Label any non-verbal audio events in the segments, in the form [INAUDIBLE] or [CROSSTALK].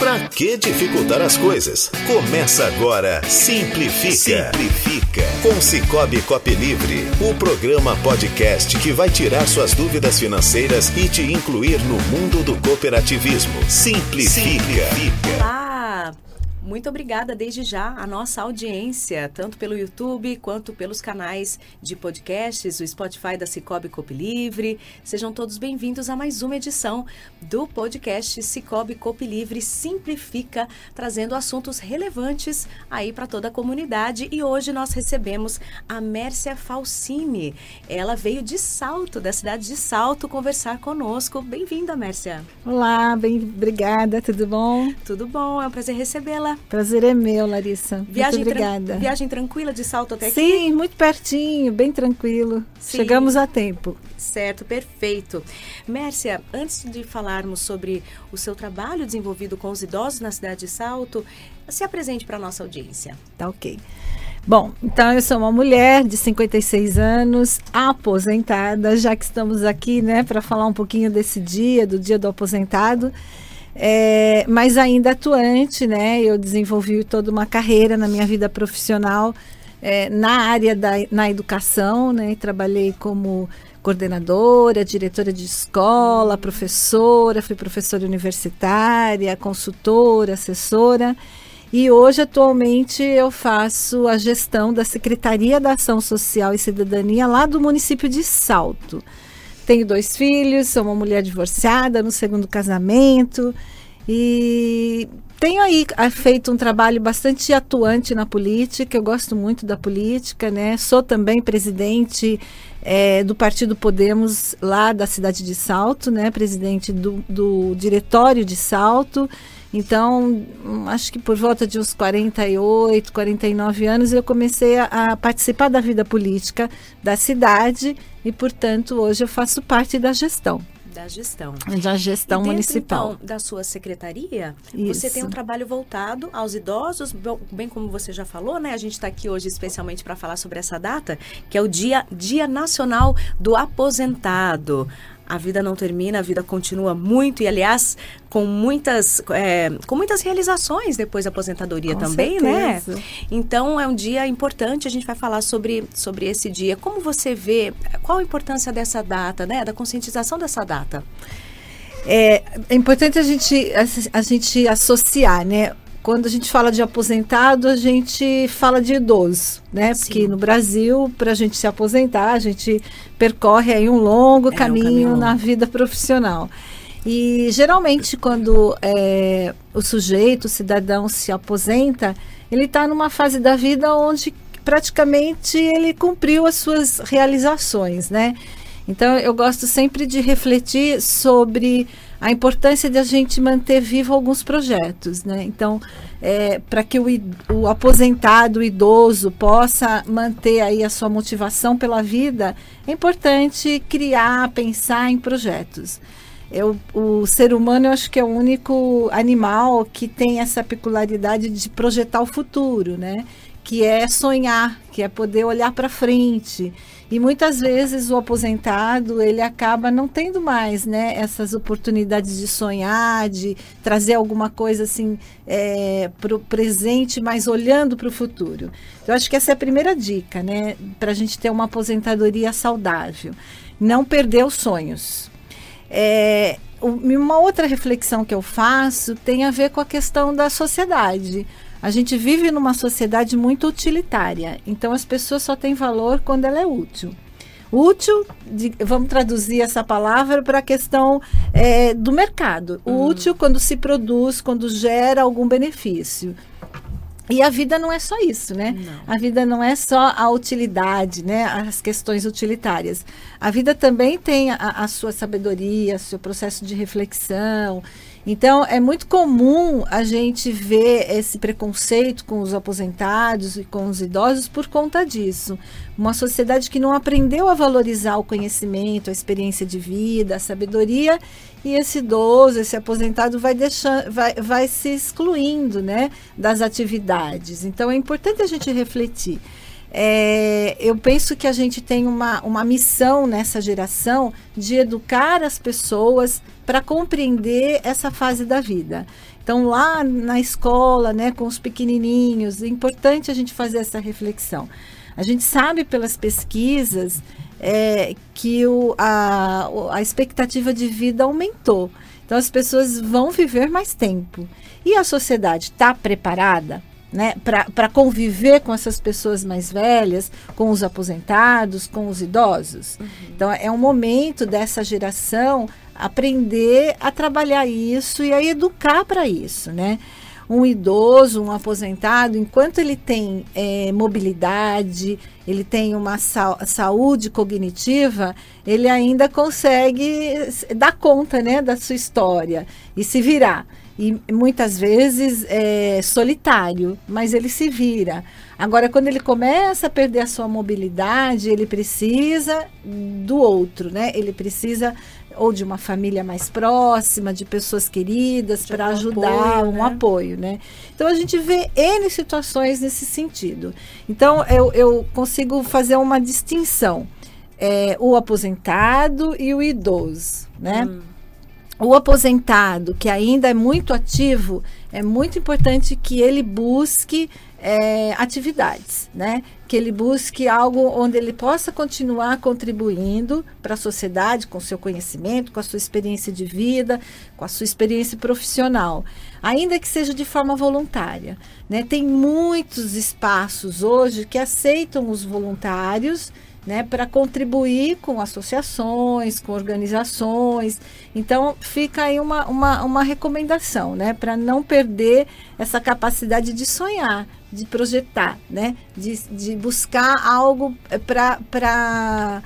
Pra que dificultar as coisas? Começa agora Simplifica. Simplifica. Com Cicobi Cop Livre, o programa podcast que vai tirar suas dúvidas financeiras e te incluir no mundo do cooperativismo. Simplifica. Simplifica. Muito obrigada desde já à nossa audiência, tanto pelo YouTube quanto pelos canais de podcasts, o Spotify da Cicobi Copi Livre. Sejam todos bem-vindos a mais uma edição do podcast Cicobi Copi Livre Simplifica, trazendo assuntos relevantes aí para toda a comunidade. E hoje nós recebemos a Mércia Falsini. Ela veio de Salto, da cidade de Salto, conversar conosco. Bem-vinda, Mércia. Olá, bem, obrigada, tudo bom? Tudo bom, é um prazer recebê-la. Prazer é meu, Larissa. Viagem muito obrigada. Tran viagem tranquila de salto até Sim, aqui? Sim, muito pertinho, bem tranquilo. Sim. Chegamos a tempo. Certo, perfeito. Mércia, antes de falarmos sobre o seu trabalho desenvolvido com os idosos na cidade de Salto, se apresente para a nossa audiência. Tá ok. Bom, então eu sou uma mulher de 56 anos, aposentada, já que estamos aqui, né, para falar um pouquinho desse dia, do dia do aposentado. É, mas ainda atuante, né? Eu desenvolvi toda uma carreira na minha vida profissional é, na área da na educação, né? Trabalhei como coordenadora, diretora de escola, professora, fui professora universitária, consultora, assessora. E hoje, atualmente, eu faço a gestão da Secretaria da Ação Social e Cidadania lá do município de Salto. Tenho dois filhos, sou uma mulher divorciada no segundo casamento e tenho aí feito um trabalho bastante atuante na política. Eu gosto muito da política, né? Sou também presidente é, do Partido Podemos lá da cidade de Salto, né? Presidente do, do diretório de Salto. Então, acho que por volta de uns 48, 49 anos, eu comecei a, a, participar da vida política da cidade e, portanto, hoje eu faço parte da gestão. Da gestão. Da gestão e dentro, municipal. Então, da sua secretaria, Isso. você tem um trabalho voltado aos idosos, bem como você já falou, né? A gente está aqui hoje especialmente para falar sobre essa data, que é o Dia, Dia Nacional do Aposentado a vida não termina, a vida continua muito e, aliás, com muitas, é, com muitas realizações depois da aposentadoria com também, certeza. né? Então é um dia importante, a gente vai falar sobre, sobre esse dia. Como você vê, qual a importância dessa data, né? Da conscientização dessa data? É, é importante a gente, a, a gente associar, né? Quando a gente fala de aposentado, a gente fala de idoso, né? Sim. Porque no Brasil, para a gente se aposentar, a gente percorre aí um longo É, um caminho, caminho na vida profissional. E geralmente, quando é, o sujeito, o cidadão, se aposenta, ele está numa fase da vida onde praticamente ele cumpriu as suas realizações, né? Então, eu gosto sempre de refletir sobre a importância de a gente manter vivo alguns projetos, né? Então, é, para que o, o, aposentado, o idoso, possa manter aí a sua motivação pela vida, é importante criar, pensar em projetos. Eu, o ser humano, eu acho que é o único animal que tem essa peculiaridade de projetar o futuro, né? Que é sonhar, que é poder olhar para frente. E muitas vezes o aposentado ele acaba não tendo mais, né, essas oportunidades de sonhar, de trazer alguma coisa assim é, para o presente, mas olhando para o futuro. Eu acho que essa é a primeira dica, né, para a gente ter uma aposentadoria saudável, não perder os sonhos. É, uma outra reflexão que eu faço tem a ver com a questão da sociedade. A gente vive numa sociedade muito utilitária, então as pessoas só têm valor quando ela é útil. Útil, de, vamos traduzir essa palavra para a questão é, do mercado. O útil quando se produz, quando gera algum benefício. E a vida não é só isso, né? Não. A vida não é só a utilidade, né? As questões utilitárias. A vida também tem a, a sua sabedoria, seu processo de reflexão. Então, é muito comum a gente ver esse preconceito com os aposentados e com os idosos por conta disso. Uma sociedade que não aprendeu a valorizar o conhecimento, a experiência de vida, a sabedoria, e esse idoso, esse aposentado vai deixando, vai, vai se excluindo, né, das atividades. Então, é importante a gente refletir. É, eu penso que a gente tem uma, uma missão nessa geração de educar as pessoas para compreender essa fase da vida. Então, lá na escola, né, com os pequenininhos, é importante a gente fazer essa reflexão. A gente sabe pelas pesquisas é, que o, a, a expectativa de vida aumentou. Então, as pessoas vão viver mais tempo. E a sociedade está preparada né, para conviver com essas pessoas mais velhas, com os aposentados, com os idosos. Uhum. Então, é um momento dessa geração aprender a trabalhar isso e a educar para isso, né? Um idoso, um aposentado, enquanto ele tem é, mobilidade, ele tem uma sa saúde cognitiva, ele ainda consegue dar conta né, da sua história e se virar e muitas vezes é solitário, mas ele se vira. Agora, quando ele começa a perder a sua mobilidade, ele precisa do outro, né? Ele precisa ou de uma família mais próxima, de pessoas queridas para ajudar, apoio, um né? apoio, né? Então a gente vê N situações nesse sentido. Então eu, eu consigo fazer uma distinção. É, o aposentado e o idoso, né? Hum o aposentado que ainda é muito ativo, é muito importante que ele busque é, atividades, né? Que ele busque algo onde ele possa continuar contribuindo para a sociedade com seu conhecimento, com a sua experiência de vida, com a sua experiência profissional, ainda que seja de forma voluntária. Né? Tem muitos espaços hoje que aceitam os voluntários né, para contribuir com associações, com organizações. Então, fica aí uma, uma, uma recomendação, né, para não perder essa capacidade de sonhar, de projetar, né, de, de buscar algo para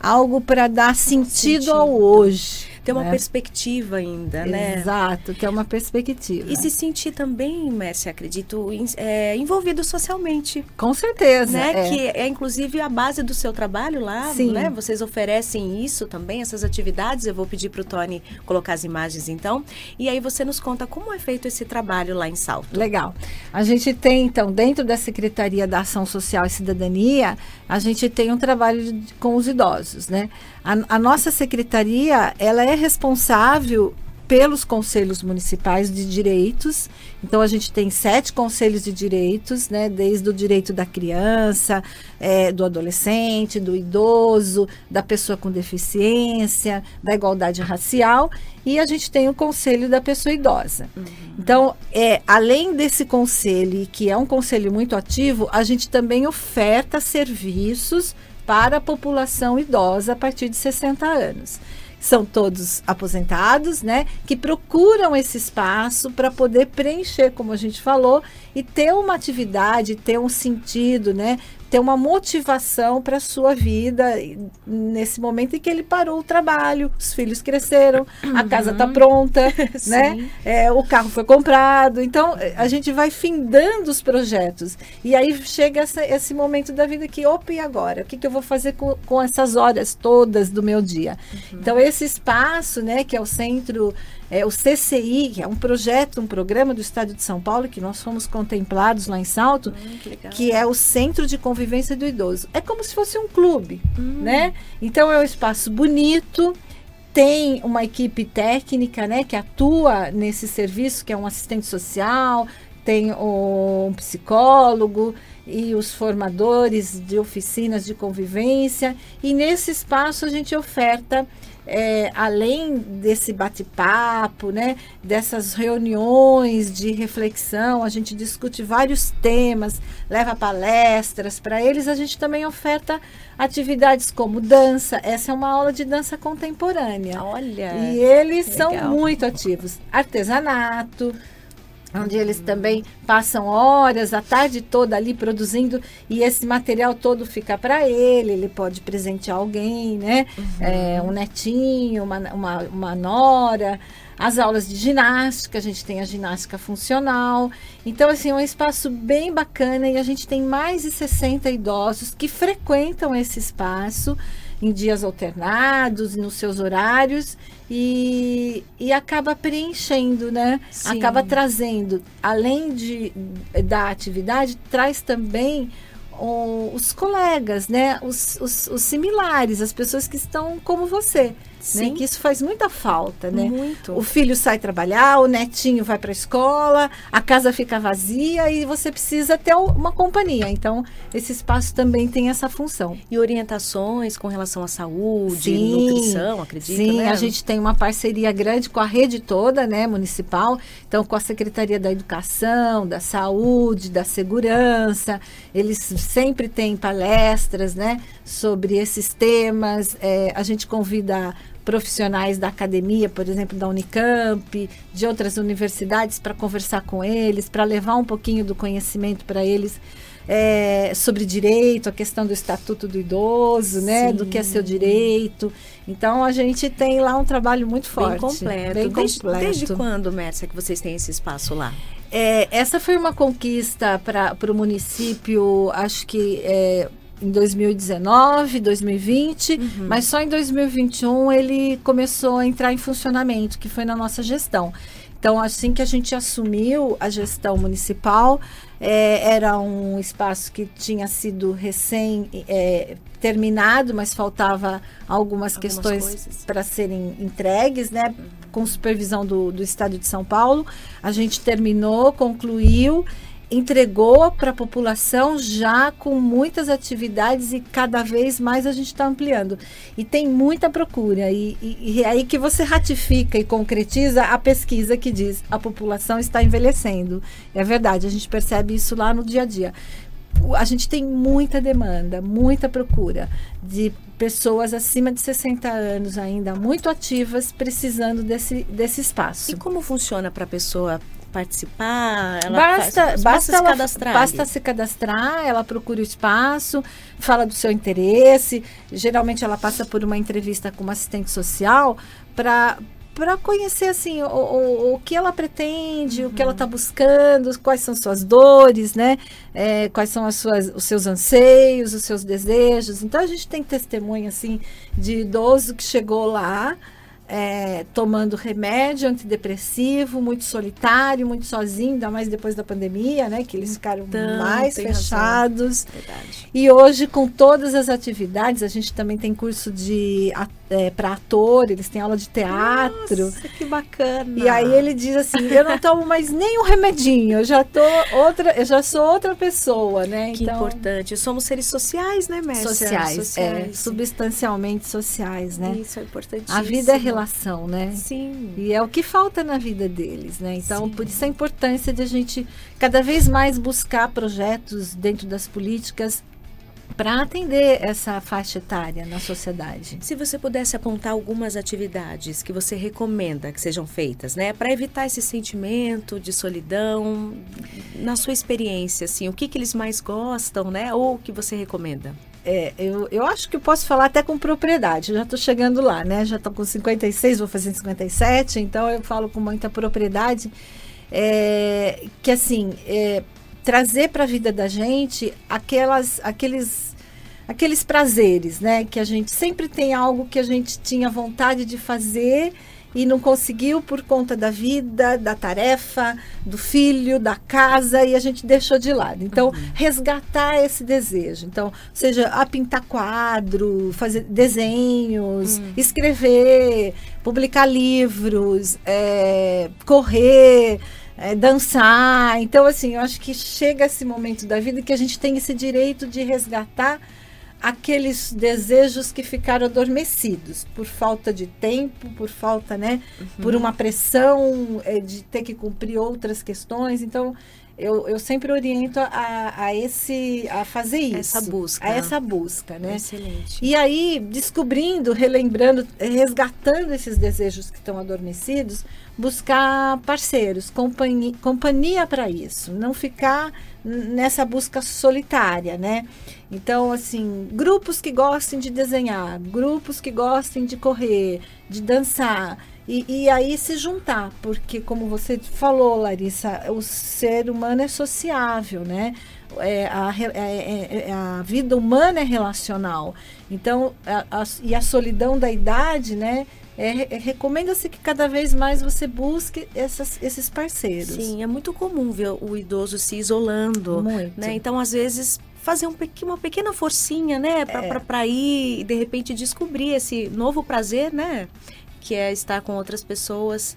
algo para dar sentido, sentido ao hoje ter uma né? perspectiva ainda, né? Exato, que é uma perspectiva. E se sentir também, Mércia, acredito, é, envolvido socialmente. Com certeza. Né? É. Que é inclusive a base do seu trabalho lá, Sim. né? Vocês oferecem isso também, essas atividades. Eu vou pedir para o Tony colocar as imagens então. E aí você nos conta como é feito esse trabalho lá em Salto. Legal. A gente tem, então, dentro da Secretaria da Ação Social e Cidadania, a gente tem um trabalho de, com os idosos, né? A, a nossa secretaria, ela é responsável pelos conselhos municipais de direitos. Então, a gente tem sete conselhos de direitos, né, desde o direito da criança, é, do adolescente, do idoso, da pessoa com deficiência, da igualdade racial, e a gente tem o conselho da pessoa idosa. Uhum. Então, é, além desse conselho, que é um conselho muito ativo, a gente também oferta serviços para a população idosa a partir de 60 anos. São todos aposentados, né? Que procuram esse espaço para poder preencher, como a gente falou, e ter uma atividade, ter um sentido, né? Ter uma motivação para a sua vida nesse momento em que ele parou o trabalho, os filhos cresceram, uhum. a casa está pronta, [LAUGHS] né? É, o carro foi comprado. Então, a gente vai findando os projetos. E aí chega essa, esse momento da vida que, opa, e agora? O que, que eu vou fazer com, com essas horas todas do meu dia? Uhum. Então, esse espaço, né, que é o centro é, o CCI, que é um projeto, um programa do Estado de São Paulo, que nós fomos contemplados lá em Salto, hum, que, que, é o Centro de Convivência do Idoso. É como se fosse um clube, hum. né? Então é um espaço bonito, tem uma equipe técnica, né, que atua nesse serviço, que é um assistente social, tem um psicólogo e os formadores de oficinas de convivência. E nesse espaço a gente oferta é, além desse bate-papo, né, dessas reuniões de reflexão, a gente discute vários temas, leva palestras para eles, a gente também oferta atividades como dança. Essa é uma aula de dança contemporânea. Olha! E eles legal. são muito ativos. Artesanato onde eles também passam horas, a tarde toda ali produzindo e esse material todo fica para ele, ele pode presentear alguém, né? Uhum. É, um netinho, uma, uma, uma nora. As aulas de ginástica, a gente tem a ginástica funcional. Então, assim, é um espaço bem bacana e a gente tem mais de 60 idosos que frequentam esse espaço em dias alternados, nos seus horários e, e acaba preenchendo, né? Sim. Acaba trazendo, além de, da atividade, traz também o, os colegas, né? Os, os, os, similares, as pessoas que estão como você. Né? Que isso faz muita falta, né? Muito. O filho sai trabalhar, o netinho vai para a escola, a casa fica vazia e você precisa ter uma companhia. Então, esse espaço também tem essa função. E orientações com relação à saúde, sim, nutrição, acredito, Sim, né? a gente tem uma parceria grande com a rede toda, né, municipal. Então, com a Secretaria da Educação, da Saúde, da Segurança. Eles sempre têm palestras, né, sobre esses temas. É, a gente convida profissionais da academia, por exemplo, da Unicamp, de outras universidades, para conversar com eles, para levar um pouquinho do conhecimento para eles. É, sobre direito, a questão do estatuto do idoso, né? Sim. Do que é seu direito. Então a gente tem lá um trabalho muito forte. Bem completo. Bem desde, completo. Desde quando, Mércia, que vocês têm esse espaço lá? É, essa foi uma conquista para o município, acho que é, em 2019, 2020, uhum. mas só em 2021 ele começou a entrar em funcionamento, que foi na nossa gestão. Então, assim que a gente assumiu a gestão municipal, é, era um espaço que tinha sido recém é, terminado, mas faltava algumas, algumas questões para serem entregues, né? Uhum. Com supervisão do, do Estado de São Paulo. A gente terminou, concluiu entregou para a população já com muitas atividades e cada vez mais a gente está ampliando. E tem muita procura. E, e, e, é aí que você ratifica e concretiza a pesquisa que diz a população está envelhecendo. É verdade, a gente percebe isso lá no dia a dia. A gente tem muita demanda, muita procura de pessoas acima de 60 anos ainda muito ativas precisando desse, desse espaço. E como funciona para a pessoa participar? Ela basta, faz, basta, se cadastrar. Basta se cadastrar, ela procura o espaço, fala do seu interesse. Geralmente ela passa por uma entrevista com uma assistente social para para conhecer assim o, o, o, que ela pretende, uhum. o que ela está uhum. buscando, quais são suas dores, né? É, quais são as suas, os seus anseios, os seus desejos. Então a gente tem testemunho assim de idoso que chegou lá é, tomando remédio antidepressivo, muito solitário, muito sozinho, ainda mais depois da pandemia, né? Que eles ficaram então, mais fechados. E hoje, com todas as atividades, a gente também tem curso de é, para ator, eles têm aula de teatro. Nossa, que bacana. E aí ele diz assim: eu não tomo mais nenhum remedinho, eu já tô outra, eu já sou outra pessoa, né? Que então, importante. Somos seres sociais, né, Mércia? Sociais, sociais. É, substancialmente sociais, né? Isso é importantíssimo. A vida é relação, né? Sim. E é o que falta na vida deles, né? Então, Sim. por isso a importância de a gente cada vez mais buscar projetos dentro das políticas para atender essa faixa etária na sociedade. Se você pudesse apontar algumas atividades que você recomenda que sejam feitas, né, para evitar esse sentimento de solidão, na sua experiência, assim, o que, que eles mais gostam, né, ou o que você recomenda? É, eu, eu acho que eu posso falar até com propriedade. Eu já estou chegando lá, né? Já estou com 56, vou fazer 57, então eu falo com muita propriedade. É, que assim, é, trazer para a vida da gente aquelas, aqueles aqueles prazeres, né? Que a gente sempre tem algo que a gente tinha vontade de fazer e não conseguiu por conta da vida, da tarefa, do filho, da casa e a gente deixou de lado. Então, uhum. resgatar esse desejo. Então, seja a pintar quadro, fazer desenhos, uhum. escrever, publicar livros, é, correr. É, dançar. Então, assim, eu acho que chega esse momento da vida que a gente tem esse direito de resgatar aqueles desejos que ficaram adormecidos por falta de tempo, por falta, né, uhum. por uma pressão é, de ter que cumprir outras questões. Então, eu, eu sempre oriento a, a esse a fazer isso. Essa busca. A essa busca, né? Excelente. E aí, descobrindo, relembrando, resgatando esses desejos que estão adormecidos, buscar parceiros, companhia, companhia para isso. Não ficar nessa busca solitária, né? Então, assim, grupos que gostem de desenhar, grupos que gostem de correr, de dançar. E, e, aí se juntar, porque como você falou, Larissa, o ser humano é sociável, né? É, a, é, é, é, a vida humana é relacional. Então, a, a, e a solidão da idade, né? É, é, recomenda-se que cada vez mais você busque essas, esses parceiros. Sim, é muito comum ver o idoso se isolando. Muito. Né? Então, às vezes, fazer um, uma pequena forcinha, né? Para é. ir e de repente descobrir esse novo prazer, né? Que é estar com outras pessoas.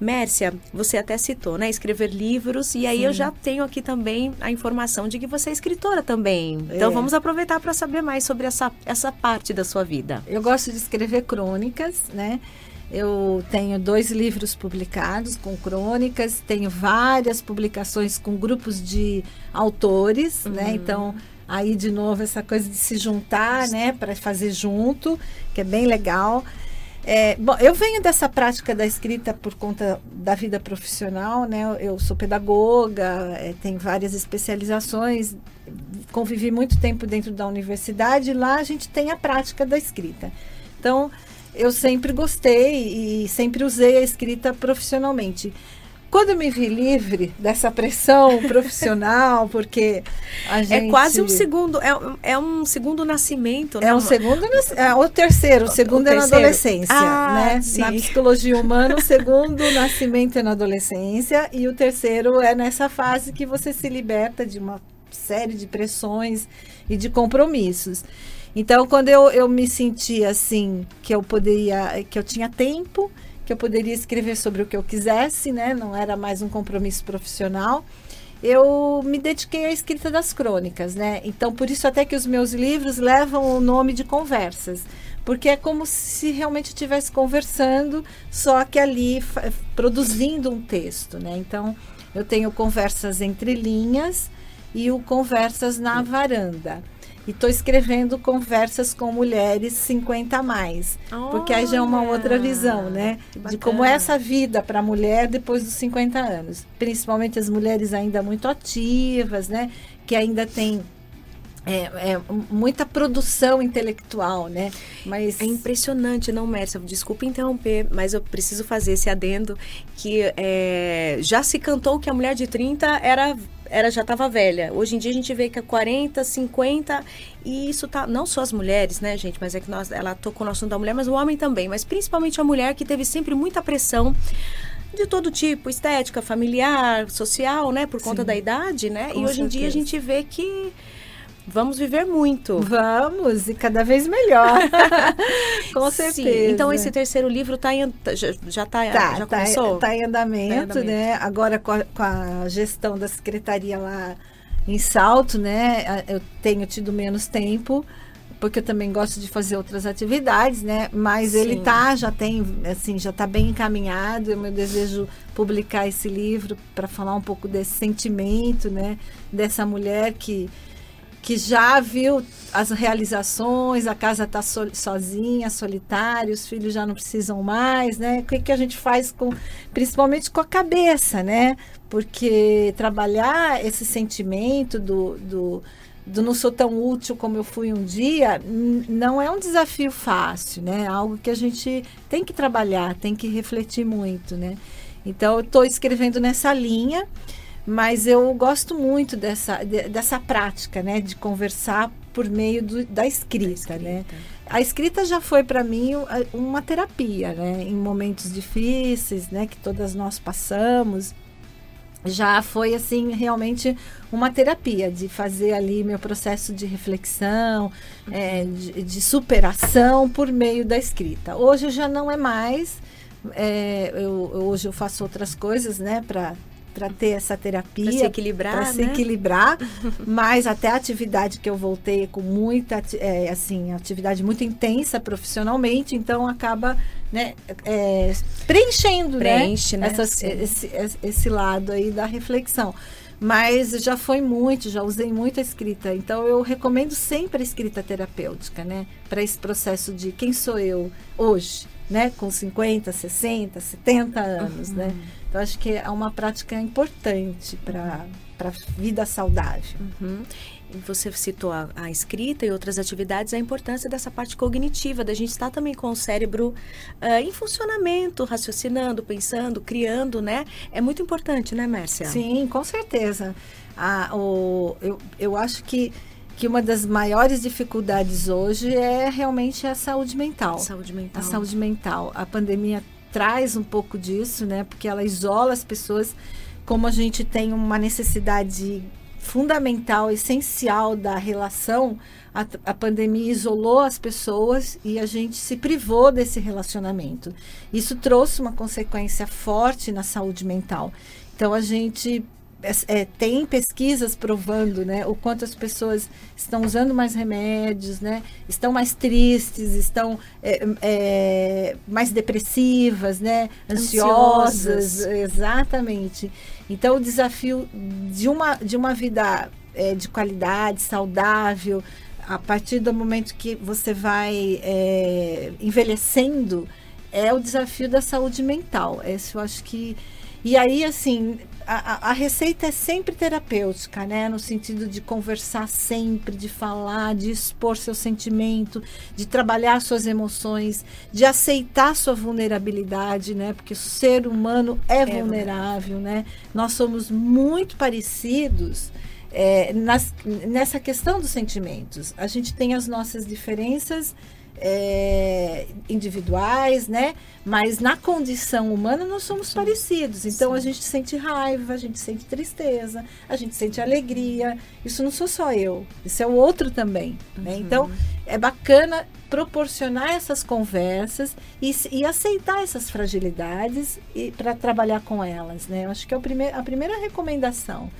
Mércia, você até citou, né? Escrever livros, e aí Sim. eu já tenho aqui também a informação de que você é escritora também. Então é. vamos aproveitar para saber mais sobre essa, essa parte da sua vida. Eu gosto de escrever crônicas, né? Eu tenho dois livros publicados com crônicas, tenho várias publicações com grupos de autores, né? uhum. né? Então, aí de novo essa coisa de se juntar, né, para fazer junto, que é bem legal. É, bom, eu venho dessa prática da escrita por conta da vida profissional, né? Eu sou pedagoga, é, tenho várias especializações, convivi muito tempo dentro da universidade, e lá a gente tem a prática da escrita. Então, eu sempre gostei e sempre usei a escrita profissionalmente. Quando eu me vi livre dessa pressão [LAUGHS] profissional, porque gente... É quase um segundo, é, é um segundo nascimento. É um segundo, é o terceiro, o segundo o é na adolescência, ah, né? Sim. Na psicologia humana, o segundo nascimento é na adolescência e o terceiro é nessa fase que você se liberta de uma série de pressões e de compromissos. Então, quando eu, eu me senti assim, que eu poderia, que eu tinha tempo, que eu poderia escrever sobre o que eu quisesse, né? Não era mais um compromisso profissional. Eu me dediquei à escrita das crônicas, né? Então, por isso até que os meus livros levam o nome de conversas, porque é como se realmente estivesse conversando, só que ali produzindo um texto, né? Então, eu tenho conversas entre linhas e o conversas na varanda. E estou escrevendo conversas com mulheres 50 a mais. Porque aí já é uma outra visão, né? De como é essa vida para a mulher depois dos 50 anos. Principalmente as mulheres ainda muito ativas, né? Que ainda têm é, é, muita produção intelectual, né? Mas é impressionante, não, Mércia? Desculpa interromper, mas eu preciso fazer esse adendo que é, já se cantou que a mulher de 30 era era já estava velha. Hoje em dia a gente vê que é 40, 50 e isso tá não só as mulheres, né, gente, mas é que nós ela tocou no assunto da mulher, mas o homem também, mas principalmente a mulher que teve sempre muita pressão de todo tipo, estética, familiar, social, né, por conta Sim. da idade, né? Com e hoje certeza. em dia a gente vê que Vamos viver muito. Vamos, e cada vez melhor. [LAUGHS] Com certeza. Sim. Então, esse terceiro livro tá em, já, está tá, já tá, começou? Está em, andamento, tá em andamento, né? Agora, com a, com a gestão da secretaria lá em Salto, né? Eu tenho tido menos tempo, porque eu também gosto de fazer outras atividades, né? Mas Sim. ele tá, já tem, assim, já está bem encaminhado. Eu meu desejo publicar esse livro para falar um pouco desse sentimento, né? Dessa mulher que que já viu as realizações, a casa está so, sozinha, solitária, os filhos já não precisam mais, né? O que, que a gente faz com, principalmente com a cabeça, né? Porque trabalhar esse sentimento do, do, do não sou tão útil como eu fui um dia, não é um desafio fácil, né? É algo que a gente tem que trabalhar, tem que refletir muito, né? Então, eu estou escrevendo nessa linha mas eu gosto muito dessa, de, dessa prática, né, de conversar por meio do, da, escrita, da escrita, né? A escrita já foi para mim uma terapia, né? Em momentos difíceis, né, que todas nós passamos, já foi assim realmente uma terapia de fazer ali meu processo de reflexão, uhum. é, de, de, superação por meio da escrita. Hoje já não é mais. É, eu, hoje eu faço outras coisas, né, para para ter essa terapia. Para se equilibrar. Para né? se equilibrar. [LAUGHS] mas até a atividade que eu voltei com muita, é, assim, atividade muito intensa profissionalmente, então acaba né, é, preenchendo né, Preenche, né? Essas, esse, esse lado aí da reflexão. Mas já foi muito, já usei muito a escrita. Então eu recomendo sempre a escrita terapêutica, né? Para esse processo de quem sou eu hoje, né? Com 50, 60, 70 anos, né? uhum. né? Então, acho que é uma prática importante para a vida saudável. Uhum. Você citou a, a, escrita e outras atividades, a importância dessa parte cognitiva, da gente estar também com o cérebro uh, em funcionamento, raciocinando, pensando, criando, né? É muito importante, né, Mércia? Sim, com certeza. Ah, o, eu, eu acho que que uma das maiores dificuldades hoje é realmente a saúde mental. Saúde mental. A saúde mental. A pandemia traz um pouco disso, né? Porque ela isola as pessoas. Como a gente tem uma necessidade fundamental, essencial da relação, a, a, pandemia isolou as pessoas e a gente se privou desse relacionamento. Isso trouxe uma consequência forte na saúde mental. Então a gente é, tem pesquisas provando né, o quanto as pessoas estão usando mais remédios, né, estão mais tristes, estão é, é, mais depressivas, né, ansiosas, ansiosas. Exatamente. Então, o desafio de uma, de uma vida é, de qualidade, saudável, a partir do momento que você vai é, envelhecendo, é o desafio da saúde mental. Esse eu acho que. E aí, assim, a, a, receita é sempre terapêutica, né? No sentido de conversar sempre, de falar, de expor seu sentimento, de trabalhar suas emoções, de aceitar sua vulnerabilidade, né? Porque o ser humano é, é vulnerável, né? Nós somos muito parecidos. É, nas, nessa questão dos sentimentos, a gente tem as nossas diferenças é, individuais, né? Mas na condição humana nós somos Sim. parecidos. Então Sim. a gente sente raiva, a gente sente tristeza, a gente sente alegria. Isso não sou só eu, isso é o outro também. Né? Uhum. Né? Então é bacana proporcionar essas conversas e, e aceitar essas fragilidades e para trabalhar com elas, né? Eu acho que é a primeira recomendação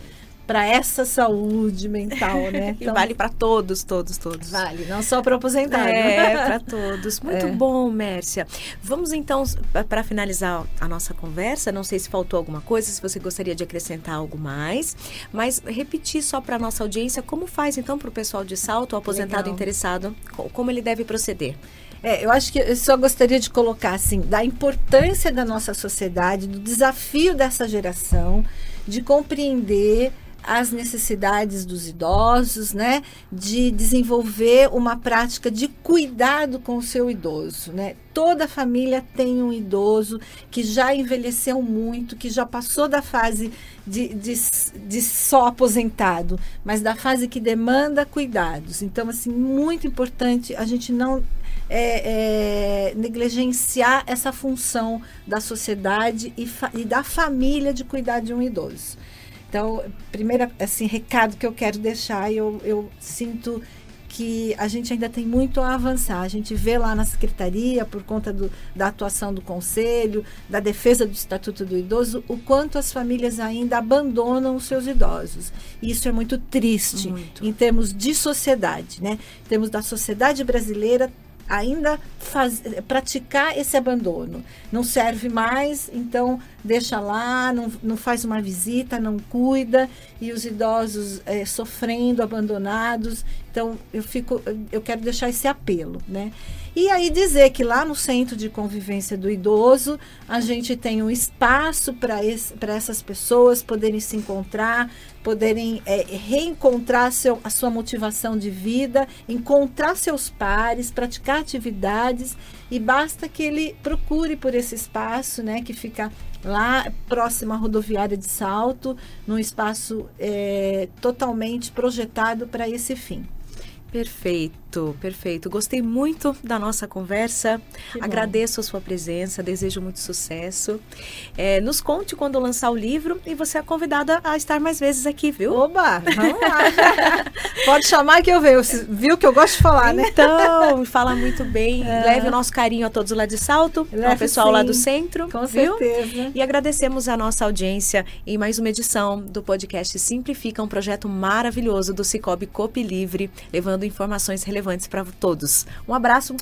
para essa saúde mental, né? [LAUGHS] Então, vale para todos, todos, todos. Vale, não só para aposentado. É, [LAUGHS] para todos. Muito é. bom, Mércia. Vamos então, para finalizar a nossa conversa, não sei se faltou alguma coisa, se você gostaria de acrescentar algo mais, mas repetir só para nossa audiência como faz então para o pessoal de salto, o aposentado Legal. interessado, como ele deve proceder. É, eu acho que eu só gostaria de colocar assim, da importância da nossa sociedade, do desafio dessa geração de compreender as necessidades dos idosos, né? De desenvolver uma prática de cuidado com o seu idoso, né? Toda família tem um idoso que já envelheceu muito, que já passou da fase de, de, de só aposentado, mas da fase que demanda cuidados. Então, assim, muito importante a gente não é, é, negligenciar essa função da sociedade e, e da família de cuidar de um idoso. Então, primeiro assim, recado que eu quero deixar, eu, eu sinto que a gente ainda tem muito a avançar. A gente vê lá na secretaria, por conta do, da atuação do conselho, da defesa do Estatuto do Idoso, o quanto as famílias ainda abandonam os seus idosos. E isso é muito triste muito. em termos de sociedade, né? Em termos da sociedade brasileira ainda faz, praticar esse abandono. Não serve mais, então deixa lá, não, não faz uma visita, não cuida, e os idosos é, sofrendo, abandonados. Então, eu fico, eu quero deixar esse apelo, né? E aí dizer que lá no Centro de Convivência do Idoso, a gente tem um espaço para essas pessoas poderem se encontrar, poderem é, reencontrar seu, a sua motivação de vida, encontrar seus pares, praticar atividades e basta que ele procure por esse espaço, né, que fica lá próximo à rodoviária de Salto, num espaço é, totalmente projetado para esse fim. Perfeito, perfeito. Gostei muito da nossa conversa. Agradeço a sua presença, desejo muito sucesso. É, nos conte quando lançar o livro e você é convidada a estar mais vezes aqui, viu? Oba, vamos lá. [LAUGHS] Pode chamar que eu venho. Viu que eu gosto de falar, né? Então, fala muito bem. É. Leve o nosso carinho a todos lá de Salto, Leve, ao pessoal sim. lá do centro. Com viu? certeza. E agradecemos a nossa audiência em mais uma edição do podcast Simplifica, um projeto maravilhoso do Cicobi Copi Livre, levando informações relevantes para todos. Um abraço.